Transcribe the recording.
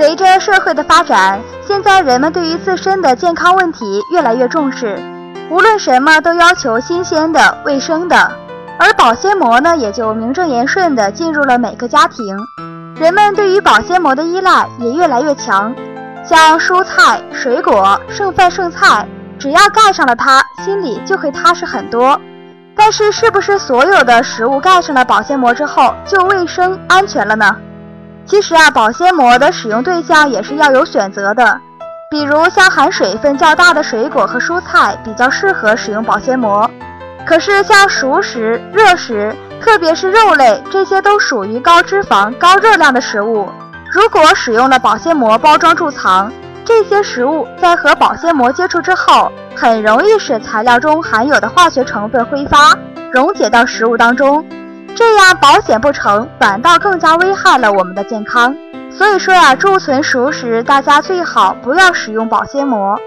随着社会的发展，现在人们对于自身的健康问题越来越重视，无论什么都要求新鲜的、卫生的，而保鲜膜呢，也就名正言顺地进入了每个家庭。人们对于保鲜膜的依赖也越来越强，像蔬菜、水果、剩饭剩菜，只要盖上了它，心里就会踏实很多。但是，是不是所有的食物盖上了保鲜膜之后就卫生安全了呢？其实啊，保鲜膜的使用对象也是要有选择的，比如像含水分较大的水果和蔬菜比较适合使用保鲜膜。可是像熟食、热食，特别是肉类，这些都属于高脂肪、高热量的食物。如果使用了保鲜膜包装贮藏，这些食物在和保鲜膜接触之后，很容易使材料中含有的化学成分挥发，溶解到食物当中。这样保险不成，反倒更加危害了我们的健康。所以说呀，贮存熟食，大家最好不要使用保鲜膜。